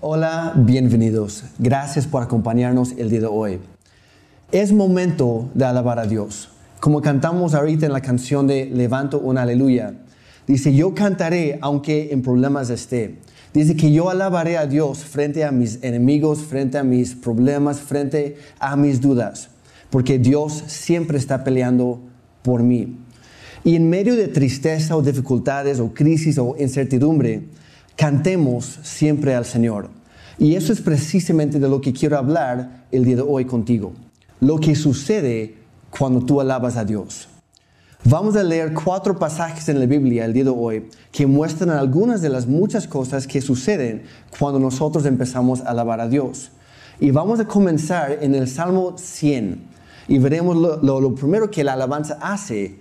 Hola, bienvenidos. Gracias por acompañarnos el día de hoy. Es momento de alabar a Dios. Como cantamos ahorita en la canción de Levanto una aleluya. Dice, yo cantaré aunque en problemas esté. Dice que yo alabaré a Dios frente a mis enemigos, frente a mis problemas, frente a mis dudas. Porque Dios siempre está peleando por mí. Y en medio de tristeza o dificultades o crisis o incertidumbre, cantemos siempre al Señor. Y eso es precisamente de lo que quiero hablar el día de hoy contigo. Lo que sucede cuando tú alabas a Dios. Vamos a leer cuatro pasajes en la Biblia el día de hoy que muestran algunas de las muchas cosas que suceden cuando nosotros empezamos a alabar a Dios. Y vamos a comenzar en el Salmo 100 y veremos lo, lo primero que la alabanza hace,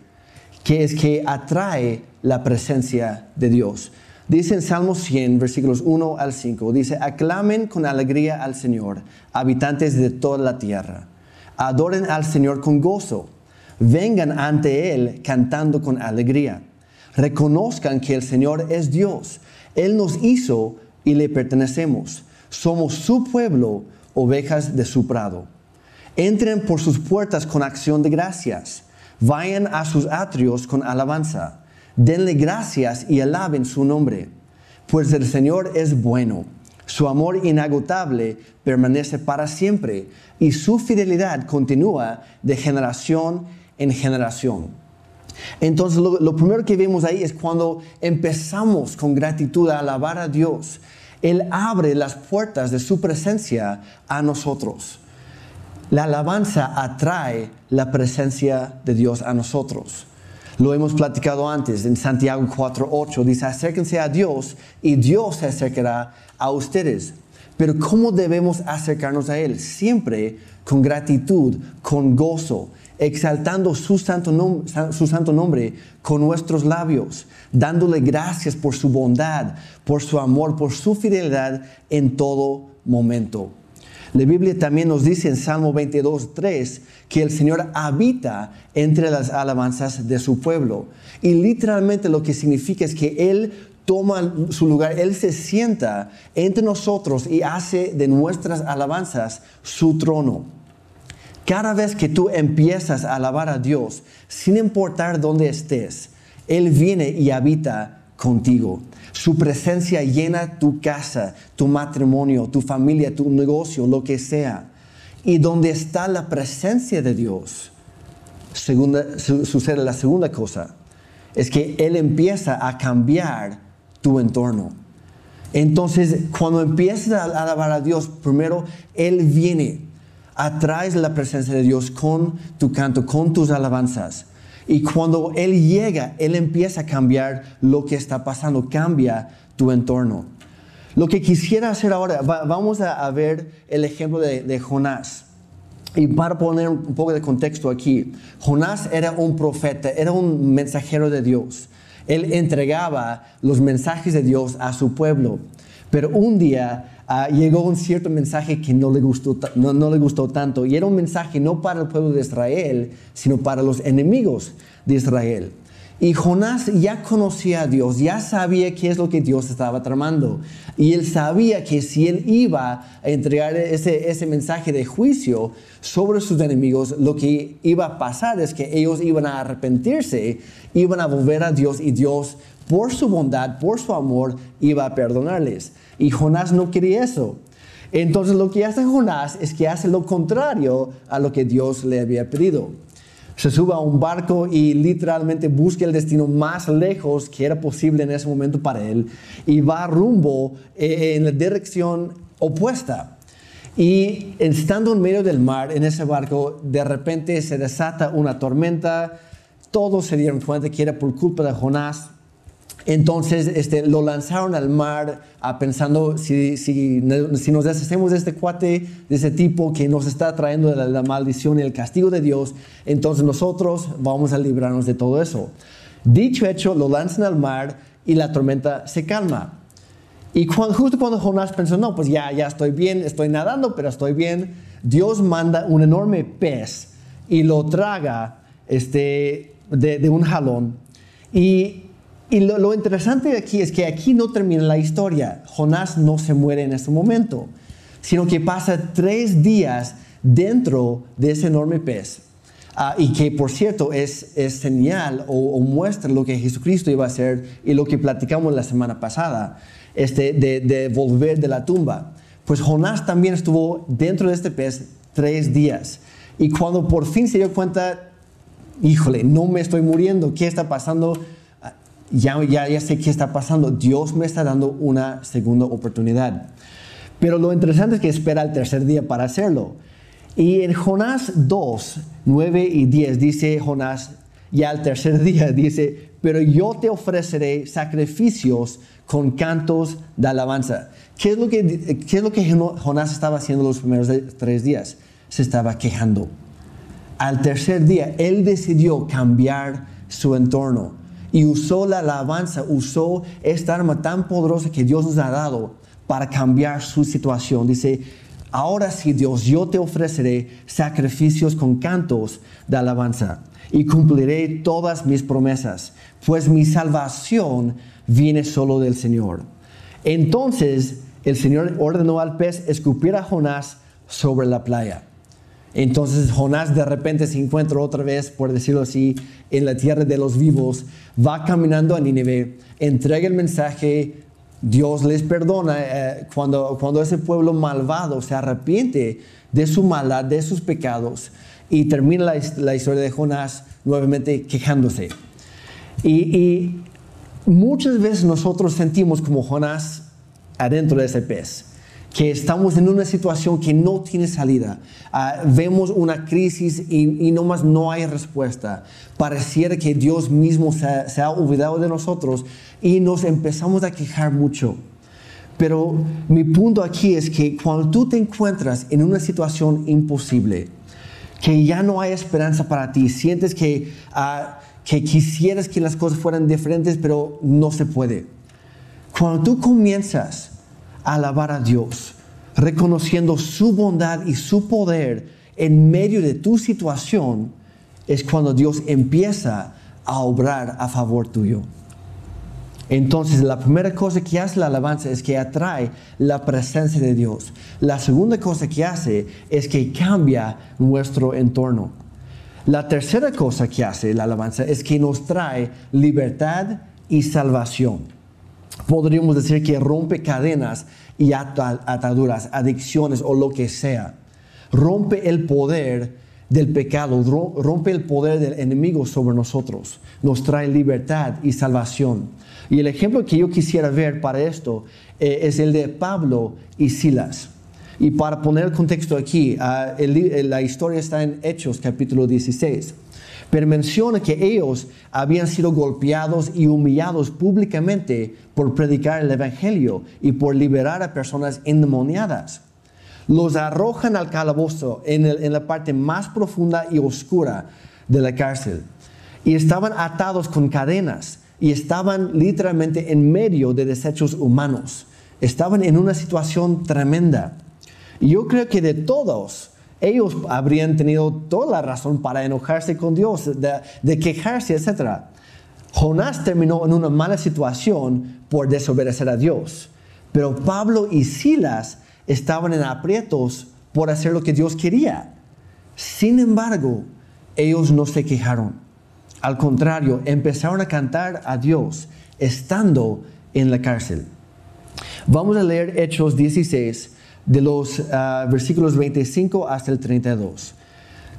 que es que atrae la presencia de Dios. Dice en Salmo 100, versículos 1 al 5, dice, aclamen con alegría al Señor, habitantes de toda la tierra. Adoren al Señor con gozo. Vengan ante Él cantando con alegría. Reconozcan que el Señor es Dios. Él nos hizo y le pertenecemos. Somos su pueblo, ovejas de su prado. Entren por sus puertas con acción de gracias. Vayan a sus atrios con alabanza denle gracias y alaben su nombre, pues el Señor es bueno. Su amor inagotable permanece para siempre y su fidelidad continúa de generación en generación. Entonces lo, primero que vemos ahí es cuando empezamos con gratitud a alabar a Dios. Él abre las puertas de su presencia a nosotros. La alabanza atrae la presencia de Dios a nosotros. Lo hemos platicado antes en Santiago 4.8. Dice, acérquense a Dios y Dios se acercará a ustedes. Pero ¿cómo debemos acercarnos a Él? Siempre con gratitud, con gozo, exaltando su santo, su santo nombre con nuestros labios, dándole gracias por su bondad, por su amor, por su fidelidad en todo momento. La Biblia también nos dice en Salmo 22, 3 que el Señor habita entre las alabanzas de su pueblo. Y literalmente lo que significa es que Él toma su lugar, Él se sienta entre nosotros y hace de nuestras alabanzas su trono. Cada vez que tú empiezas a alabar a Dios, sin importar dónde estés, Él viene y habita contigo. Su presencia llena tu casa, tu matrimonio, tu familia, tu negocio, lo que sea. Y donde está la presencia de Dios, sucede la segunda cosa, es que Él empieza a cambiar tu entorno. Entonces, cuando empiezas a alabar a Dios, primero Él viene, atraes la presencia de Dios con tu canto, con tus alabanzas. Y cuando Él llega, Él empieza a cambiar lo que está pasando, cambia tu entorno. Lo que quisiera hacer ahora, vamos a, ver el ejemplo de, Jonás. Y para poner un poco de contexto aquí, Jonás era un profeta, era un mensajero de Dios. Él entregaba los mensajes de Dios a su pueblo. Pero un día Ah, llegó un cierto mensaje que no le, gustó, no, no le gustó tanto. Y era un mensaje no para el pueblo de Israel, sino para los enemigos de Israel. Y Jonás ya conocía a Dios, ya sabía qué es lo que Dios estaba tramando. Y él sabía que si él iba a entregar ese, ese mensaje de juicio sobre sus enemigos, lo que iba a pasar es que ellos iban a arrepentirse, iban a volver a Dios y Dios, por su bondad, por su amor, iba a perdonarles. Y Jonás no quería eso. Entonces lo que hace Jonás es que hace lo contrario a lo que Dios le había pedido. Se sube a un barco y literalmente busca el destino más lejos que era posible en ese momento para él y va rumbo eh, en la dirección opuesta. Y estando en medio del mar, en ese barco, de repente se desata una tormenta. Todos se dieron cuenta que era por culpa de Jonás. Entonces este, lo lanzaron al mar ah, pensando si, si, nos deshacemos de este cuate, de ese tipo que nos está trayendo la, la, maldición y el castigo de Dios, entonces nosotros vamos a librarnos de todo eso. Dicho hecho, lo lanzan al mar y la tormenta se calma. Y justo cuando Jonás pensó, no, pues ya, ya estoy bien, estoy nadando, pero estoy bien, Dios manda un enorme pez y lo traga este, de, de un jalón. Y y lo, interesante aquí es que aquí no termina la historia. Jonás no se muere en ese momento, sino que pasa tres días dentro de ese enorme pez. Ah, y que por cierto es, es señal o, muestra lo que Jesucristo iba a hacer y lo que platicamos la semana pasada, este, de, de volver de la tumba. Pues Jonás también estuvo dentro de este pez tres días. Y cuando por fin se dio cuenta, híjole, no me estoy muriendo, ¿qué está pasando? Ya, ya, ya sé qué está pasando. Dios me está dando una segunda oportunidad. Pero lo interesante es que espera el tercer día para hacerlo. Y en Jonás 2, 9 y 10 dice Jonás, ya el tercer día dice, pero yo te ofreceré sacrificios con cantos de alabanza. ¿Qué es lo que, qué es lo que Jonás estaba haciendo los primeros tres días? Se estaba quejando. Al tercer día, él decidió cambiar su entorno y usó la alabanza, usó esta arma tan poderosa que Dios nos ha dado para cambiar su situación. Dice, Ahora sí, Dios, yo te ofreceré sacrificios con cantos de alabanza y cumpliré todas mis promesas, pues mi salvación viene solo del Señor. Entonces el Señor ordenó al pez escupir a Jonás sobre la playa. Entonces Jonás de repente se encuentra otra vez, por decirlo así, en la tierra de los vivos, va caminando a Nínive, entrega el mensaje Dios les perdona eh, cuando, cuando ese pueblo malvado se arrepiente de su maldad, de sus pecados, y termina la, historia de Jonás nuevamente quejándose. Y, muchas veces nosotros sentimos como Jonás adentro de ese pez que estamos en una situación que no tiene salida. Ah, vemos una crisis y, y nomás no hay respuesta. Pareciera que Dios mismo se, se ha olvidado de nosotros y nos empezamos a quejar mucho. Pero mi punto aquí es que cuando tú te encuentras en una situación imposible, que ya no hay esperanza para ti, sientes que, ah, que quisieras que las cosas fueran diferentes, pero no se puede. Cuando tú comienzas alabar a Dios, reconociendo su bondad y su poder en medio de tu situación, es cuando Dios empieza a obrar a favor tuyo. Entonces, la primera cosa que hace la alabanza es que atrae la presencia de Dios. La segunda cosa que hace es que cambia nuestro entorno. La tercera cosa que hace la alabanza es que nos trae libertad y salvación podríamos decir que rompe cadenas y ataduras, adicciones o lo que sea. Rompe el poder del pecado, rompe el poder del enemigo sobre nosotros. Nos trae libertad y salvación. Y el ejemplo que yo quisiera ver para esto eh, es el de Pablo y Silas. Y para poner el contexto aquí, ah, la historia está en Hechos capítulo 16 pero menciona que ellos habían sido golpeados y humillados públicamente por predicar el Evangelio y por liberar a personas endemoniadas. Los arrojan al calabozo en, en la parte más profunda y oscura de la cárcel. Y estaban atados con cadenas y estaban literalmente en medio de desechos humanos. Estaban en una situación tremenda. Y yo creo que de todos, ellos habrían tenido toda la razón para enojarse con Dios, de, quejarse, etc. Jonás terminó en una mala situación por desobedecer a Dios, pero Pablo y Silas estaban en aprietos por hacer lo que Dios quería. Sin embargo, ellos no se quejaron. Al contrario, empezaron a cantar a Dios estando en la cárcel. Vamos a leer Hechos 16, de los ah, versículos 25 hasta el 32.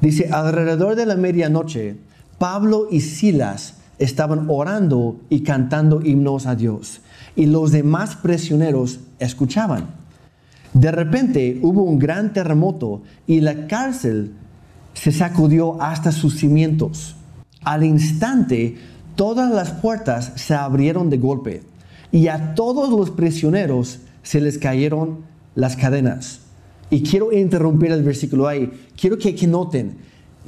Dice, alrededor de la medianoche, Pablo y Silas estaban orando y cantando himnos a Dios, y los demás prisioneros escuchaban. De repente hubo un gran terremoto y la cárcel se sacudió hasta sus cimientos. Al instante, todas las puertas se abrieron de golpe y a todos los prisioneros se les cayeron las cadenas. Y quiero interrumpir el versículo ahí. Quiero que, noten,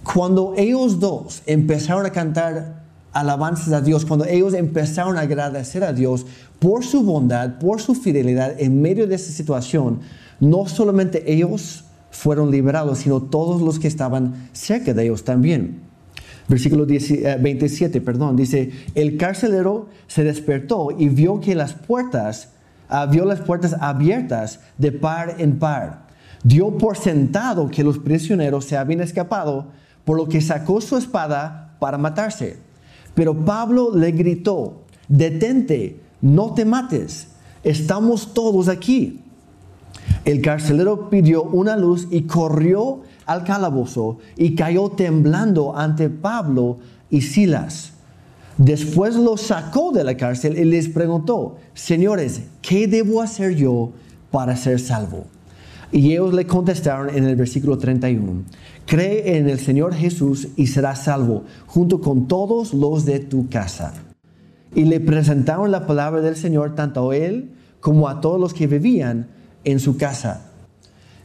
cuando ellos dos empezaron a cantar alabanzas a Dios, cuando ellos empezaron a agradecer a Dios por su bondad, por su fidelidad en medio de esa situación, no solamente ellos fueron liberados, sino todos los que estaban cerca de ellos también. Versículo 27, eh, perdón, dice, el carcelero se despertó y vio que las puertas, ah, vio las puertas abiertas de par en par. Dio por sentado que los prisioneros se habían escapado, por lo que sacó su espada para matarse. Pero Pablo le gritó, detente, no te mates, estamos todos aquí. El carcelero pidió una luz y corrió al calabozo y cayó temblando ante Pablo y Silas. Después los sacó de la cárcel y les preguntó, señores, ¿qué debo hacer yo para ser salvo? Y ellos le contestaron en el versículo 31, cree en el Señor Jesús y serás salvo, junto con todos los de tu casa. Y le presentaron la palabra del Señor tanto a él como a todos los que vivían en su casa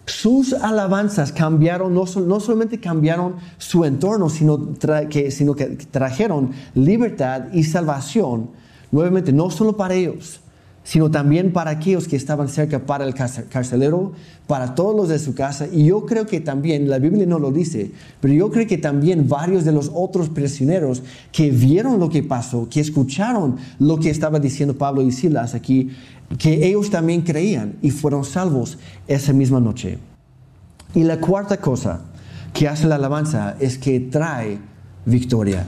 sus alabanzas cambiaron, no, solamente cambiaron su entorno, sino, que, sino que trajeron libertad y salvación, nuevamente, no solo para ellos, sino también para aquellos que estaban cerca, para el carcelero, para todos los de su casa. Y yo creo que también, la Biblia no lo dice, pero yo creo que también varios de los otros prisioneros que vieron lo que pasó, que escucharon lo que estaba diciendo Pablo y Silas aquí, que ellos también creían y fueron salvos esa misma noche. Y la cuarta cosa que hace la alabanza es que trae victoria.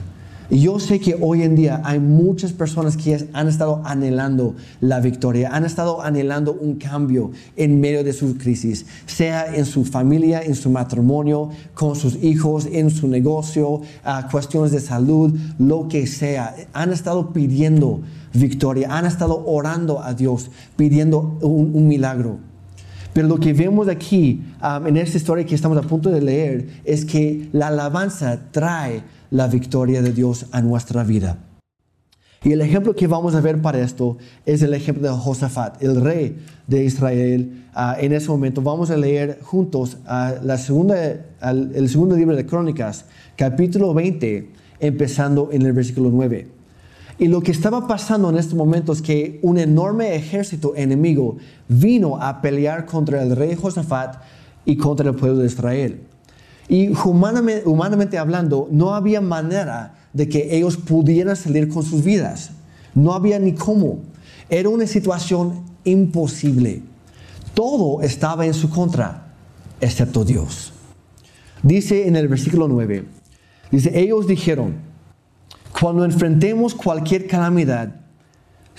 Yo sé que hoy en día hay muchas personas que han estado anhelando la victoria, han estado anhelando un cambio en medio de su crisis, sea en su familia, en su matrimonio, con sus hijos, en su negocio, cuestiones de salud, lo que sea. Han estado pidiendo victoria, han estado orando a Dios, pidiendo un, milagro. Pero lo que vemos aquí um, en esta historia que estamos a punto de leer es que la alabanza trae la victoria de Dios a nuestra vida. Y el ejemplo que vamos a ver para esto es el ejemplo de Josafat, el rey de Israel. Ah, en ese momento vamos a leer juntos ah, la segunda, el segundo libro de Crónicas, capítulo 20, empezando en el versículo 9. Y lo que estaba pasando en este momento es que un enorme ejército enemigo vino a pelear contra el rey Josafat y contra el pueblo de Israel. Y humanamente, hablando, no había manera de que ellos pudieran salir con sus vidas. No había ni cómo. Era una situación imposible. Todo estaba en su contra, excepto Dios. Dice en el versículo 9, dice, ellos dijeron, cuando enfrentemos cualquier calamidad,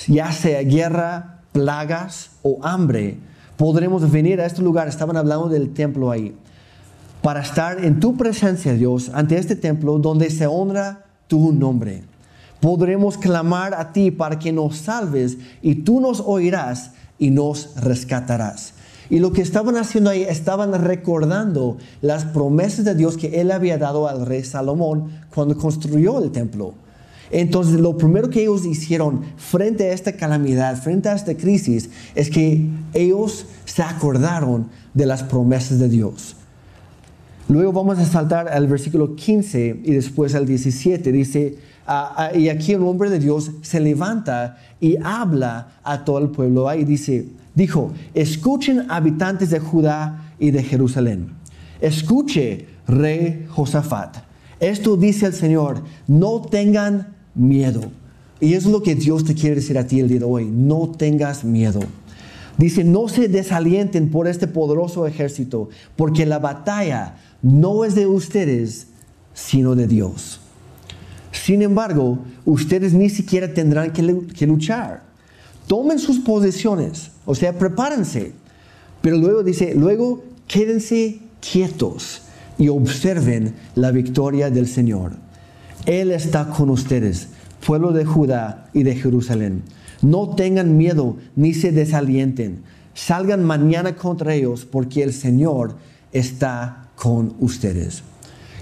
ya sea guerra, plagas o hambre, podremos venir a este lugar. Estaban hablando del templo ahí para estar en tu presencia, Dios, ante este templo donde se honra tu nombre. Podremos clamar a ti para que nos salves y tú nos oirás y nos rescatarás. Y lo que estaban haciendo ahí, estaban recordando las promesas de Dios que él había dado al rey Salomón cuando construyó el templo. Entonces, lo primero que ellos hicieron frente a esta calamidad, frente a esta crisis, es que ellos se acordaron de las promesas de Dios. Luego vamos a saltar al versículo 15 y después al 17. Dice, y aquí el hombre de Dios se levanta y habla a todo el pueblo. Ahí dice, dijo, escuchen habitantes de Judá y de Jerusalén. Escuche, rey Josafat. Esto dice el Señor, no tengan miedo. Y es lo que Dios te quiere decir a ti el día de hoy, no tengas miedo. Dice, no se desalienten por este poderoso ejército, porque la batalla no es de ustedes, sino de Dios. Sin embargo, ustedes ni siquiera tendrán que, luchar. Tomen sus posiciones, o sea, prepárense. Pero luego dice, luego quédense quietos y observen la victoria del Señor. Él está con ustedes, pueblo de Judá y de Jerusalén. No tengan miedo ni se desalienten. Salgan mañana contra ellos porque el Señor está con ustedes.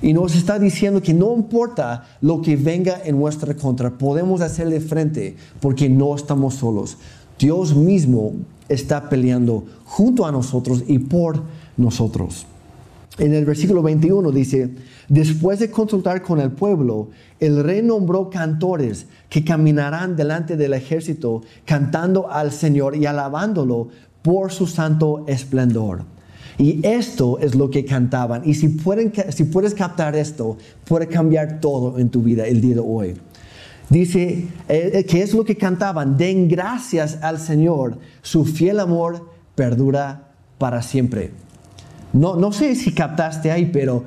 Y nos está diciendo que no importa lo que venga en nuestra contra, podemos hacerle frente porque no estamos solos. Dios mismo está peleando junto a nosotros y por nosotros. En el versículo 21 dice, después de consultar con el pueblo, el rey nombró cantores que caminarán delante del ejército cantando al Señor y alabándolo por su santo esplendor. Y esto es lo que cantaban. Y si, puedes captar esto, puede cambiar todo en tu vida el día de hoy. Dice eh, que es lo que cantaban. Den gracias al Señor. Su fiel amor perdura para siempre. No, no sé si captaste ahí, pero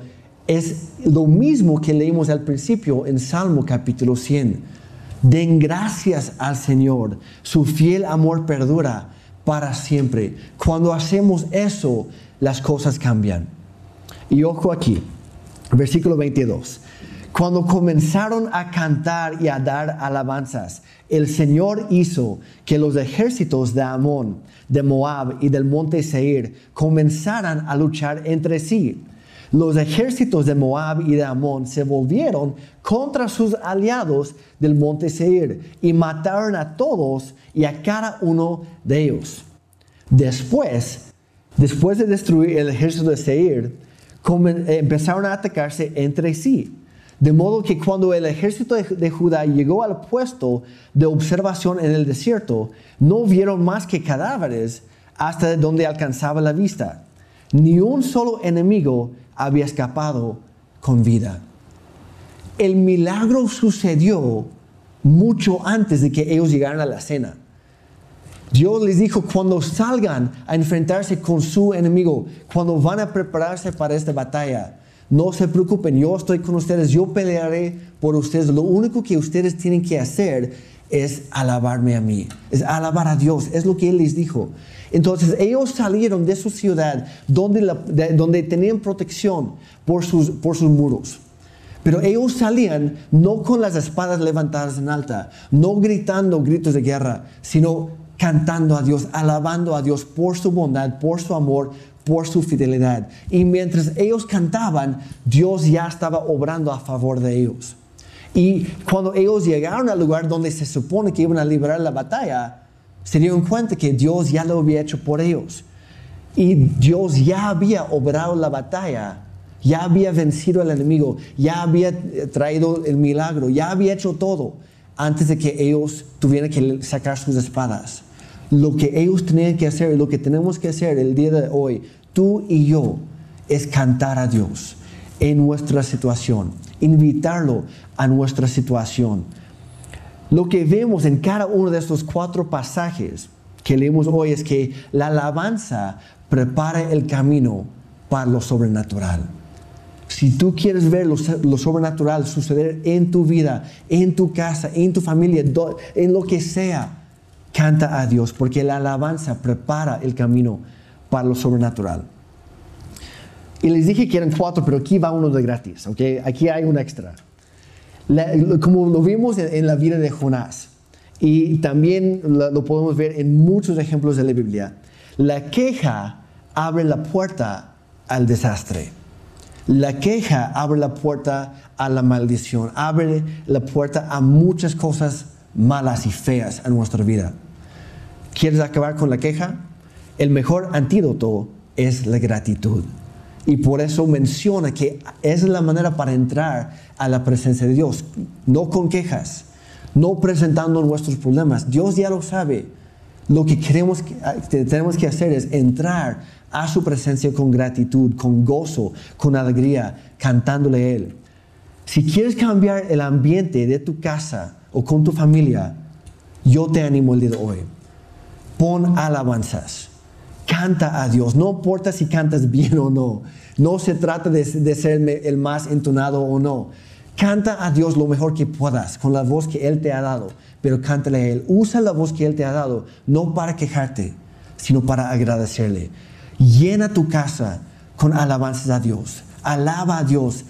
es lo mismo que leímos al principio en Salmo capítulo 100. Den gracias al Señor. Su fiel amor perdura para siempre. Cuando hacemos eso, las cosas cambian. Y ojo aquí, versículo 22. Cuando comenzaron a cantar y a dar alabanzas, el Señor hizo que los ejércitos de Amón, de Moab y del monte Seir comenzaran a luchar entre sí. Los ejércitos de Moab y de Amón se volvieron contra sus aliados del monte Seir y mataron a todos y a cada uno de ellos. Después, después de destruir el ejército de Seir, empezaron a atacarse entre sí. De modo que cuando el ejército de, Judá llegó al puesto de observación en el desierto, no vieron más que cadáveres hasta donde alcanzaba la vista. Ni un solo enemigo había escapado con vida. El milagro sucedió mucho antes de que ellos llegaran a la cena. Dios les dijo, cuando salgan a enfrentarse con su enemigo, cuando van a prepararse para esta batalla, no se preocupen, yo estoy con ustedes, yo pelearé por ustedes. Lo único que ustedes tienen que hacer es alabarme a mí, es alabar a Dios, es lo que Él les dijo. Entonces ellos salieron de su ciudad donde, donde tenían protección por sus, por sus muros. Pero ellos salían no con las espadas levantadas en alta, no gritando gritos de guerra, sino cantando a Dios, alabando a Dios por su bondad, por su amor, por su fidelidad. Y mientras ellos cantaban, Dios ya estaba obrando a favor de ellos. Y cuando ellos llegaron al lugar donde se supone que iban a liberar la batalla, se dieron cuenta que Dios ya lo había hecho por ellos. Y Dios ya había obrado la batalla, ya había vencido al enemigo, ya había traído el milagro, ya había hecho todo antes de que ellos tuvieran que sacar sus espadas lo que ellos tenían que hacer, lo que tenemos que hacer el día de hoy, tú y yo, es cantar a Dios en nuestra situación, invitarlo a nuestra situación. Lo que vemos en cada uno de estos cuatro pasajes que leemos hoy es que la alabanza prepara el camino para lo sobrenatural. Si tú quieres ver lo, sobrenatural suceder en tu vida, en tu casa, en tu familia, en lo que sea, Canta a Dios porque la alabanza prepara el camino para lo sobrenatural. Y les dije que eran cuatro, pero aquí va uno de gratis, ¿ok? Aquí hay un extra. como lo vimos en, la vida de Jonás, y también lo, podemos ver en muchos ejemplos de la Biblia, la queja abre la puerta al desastre. La queja abre la puerta a la maldición, abre la puerta a muchas cosas malas y feas en nuestra vida. ¿Quieres acabar con la queja? El mejor antídoto es la gratitud. Y por eso menciona que es la manera para entrar a la presencia de Dios, no con quejas, no presentando nuestros problemas. Dios ya lo sabe. Lo que queremos que tenemos que hacer es entrar a su presencia con gratitud, con gozo, con alegría, cantándole a Él. Si quieres cambiar el ambiente de tu casa o con tu familia, yo te animo el día de hoy pon alabanzas. Canta a Dios. No importa si cantas bien o no. No se trata de, ser el más entonado o no. Canta a Dios lo mejor que puedas con la voz que Él te ha dado, pero cántale a Él. Usa la voz que Él te ha dado, no para quejarte, sino para agradecerle. Llena tu casa con alabanzas a Dios. Alaba a Dios.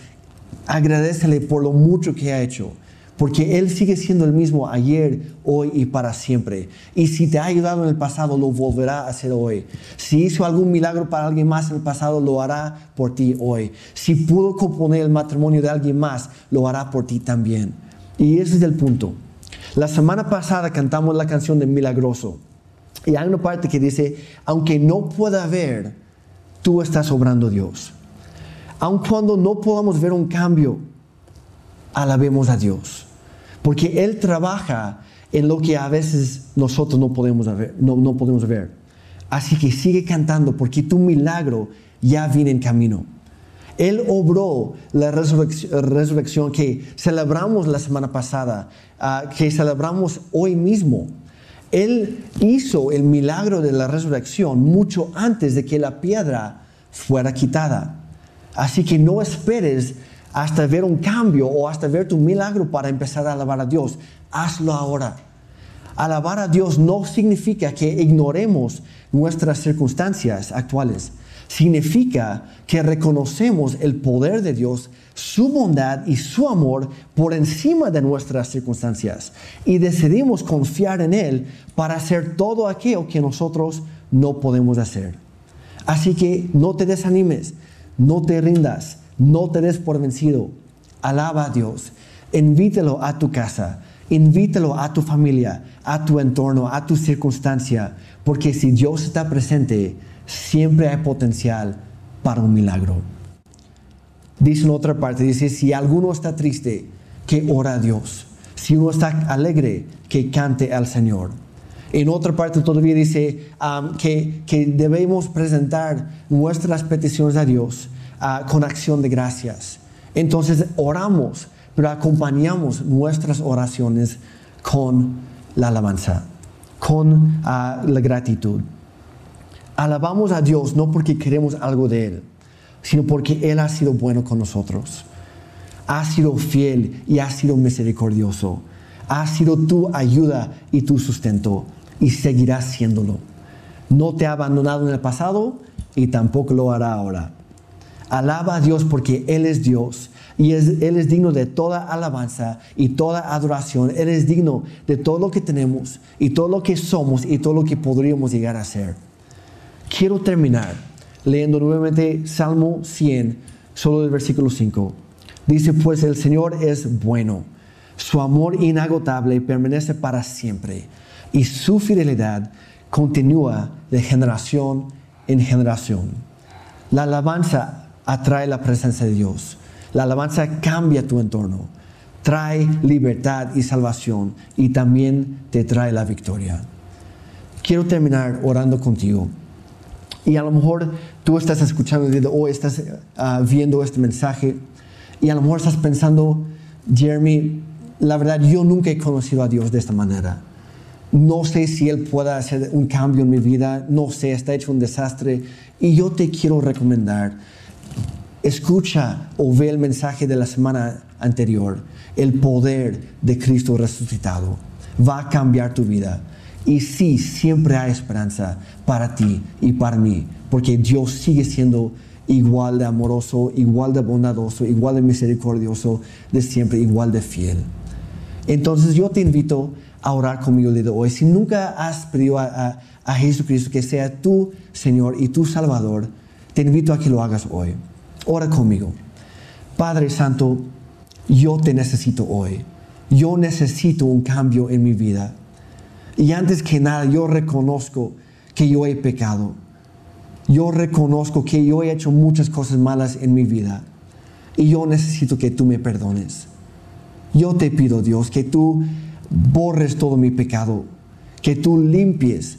Agradecele por lo mucho que ha hecho porque Él sigue siendo el mismo ayer, hoy y para siempre. Y si te ha ayudado en el pasado, lo volverá a hacer hoy. Si hizo algún milagro para alguien más en el pasado, lo hará por ti hoy. Si pudo componer el matrimonio de alguien más, lo hará por ti también. Y ese es el punto. La semana pasada cantamos la canción de Milagroso. Y hay una parte que dice, aunque no pueda ver, tú estás obrando Dios. Aun cuando no podamos ver un cambio, alabemos a Dios. Porque Él trabaja en lo que a veces nosotros no podemos ver. No, podemos ver. Así que sigue cantando porque tu milagro ya viene en camino. Él obró la resurrección, que celebramos la semana pasada, ah, que celebramos hoy mismo. Él hizo el milagro de la resurrección mucho antes de que la piedra fuera quitada. Así que no esperes hasta ver un cambio o hasta ver tu milagro para empezar a alabar a Dios. Hazlo ahora. Alabar a Dios no significa que ignoremos nuestras circunstancias actuales. Significa que reconocemos el poder de Dios, su bondad y su amor por encima de nuestras circunstancias y decidimos confiar en Él para hacer todo aquello que nosotros no podemos hacer. Así que no te desanimes, no te rindas, no te des por vencido. Alaba a Dios, invítelo a tu casa, invítelo a tu familia, a tu entorno, a tu circunstancia, porque si Dios está presente, siempre hay potencial para un milagro. Dice en otra parte, dice, si alguno está triste, que ora a Dios. Si uno está alegre, que cante al Señor. En otra parte todavía dice um, que, debemos presentar nuestras peticiones a Dios uh, con acción de gracias. Entonces oramos, pero acompañamos nuestras oraciones con la alabanza, con uh, la gratitud. Alabamos a Dios no porque queremos algo de Él, sino porque Él ha sido bueno con nosotros. Ha sido fiel y ha sido misericordioso. Ha sido tu ayuda y tu sustento y seguirá siéndolo. No te ha abandonado en el pasado y tampoco lo hará ahora. Alaba a Dios porque Él es Dios y Él es digno de toda alabanza y toda adoración. Él es digno de todo lo que tenemos y todo lo que somos y todo lo que podríamos llegar a ser. Quiero terminar leyendo nuevamente Salmo 100, solo del versículo 5. Dice, pues el Señor es bueno, su amor inagotable permanece para siempre y su fidelidad continúa de generación en generación. La alabanza atrae la presencia de Dios. La alabanza cambia tu entorno, trae libertad y salvación y también te trae la victoria. Quiero terminar orando contigo. Y a lo mejor tú estás escuchando o estás ah, viendo este mensaje y a lo mejor estás pensando, Jeremy, la verdad yo nunca he conocido a Dios de esta manera no sé si Él pueda hacer un cambio en mi vida, no sé, está hecho un desastre. Y yo te quiero recomendar, escucha o ve el mensaje de la semana anterior. El poder de Cristo resucitado va a cambiar tu vida. Y sí, siempre hay esperanza para ti y para mí, porque Dios sigue siendo igual de amoroso, igual de bondadoso, igual de misericordioso, de siempre, igual de fiel. Entonces yo te invito a orar conmigo de hoy. Si nunca has pedido a, Jesucristo que sea tu Señor y tu Salvador, te invito a que lo hagas hoy. Ora conmigo. Padre Santo, yo te necesito hoy. Yo necesito un cambio en mi vida. Y antes que nada, yo reconozco que yo he pecado. Yo reconozco que yo he hecho muchas cosas malas en mi vida. Y yo necesito que tú me perdones. Yo te pido, Dios, que tú borres todo mi pecado, que tú limpies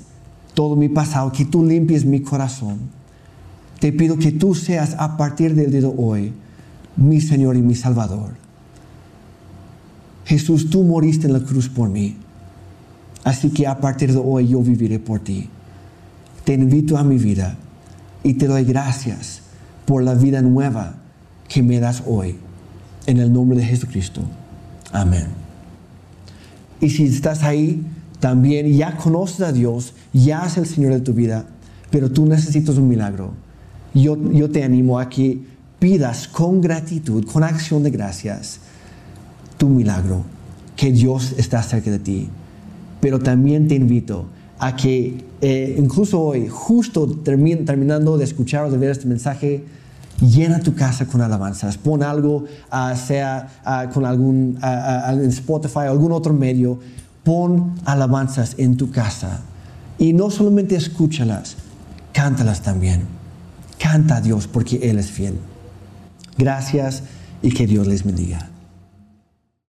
todo mi pasado, que tú limpies mi corazón. Te pido que tú seas a partir del día de hoy mi Señor y mi Salvador. Jesús, tú moriste en la cruz por mí. Así que a partir de hoy yo viviré por ti. Te invito a mi vida y te doy gracias por la vida nueva que me das hoy. En el nombre de Jesucristo. Amén. Y si estás ahí, también ya conoces a Dios, ya es el Señor de tu vida, pero tú necesitas un milagro. Yo, te animo a que pidas con gratitud, con acción de gracias, tu milagro, que Dios está cerca de ti. Pero también te invito a que eh, incluso hoy, justo terminando de escuchar o de ver este mensaje, llena tu casa con alabanzas, pon algo, ah, sea ah, con algún uh, Spotify o algún otro medio, pon alabanzas en tu casa. Y no solamente escúchalas, cántalas también. Canta a Dios porque Él es fiel. Gracias y que Dios les bendiga.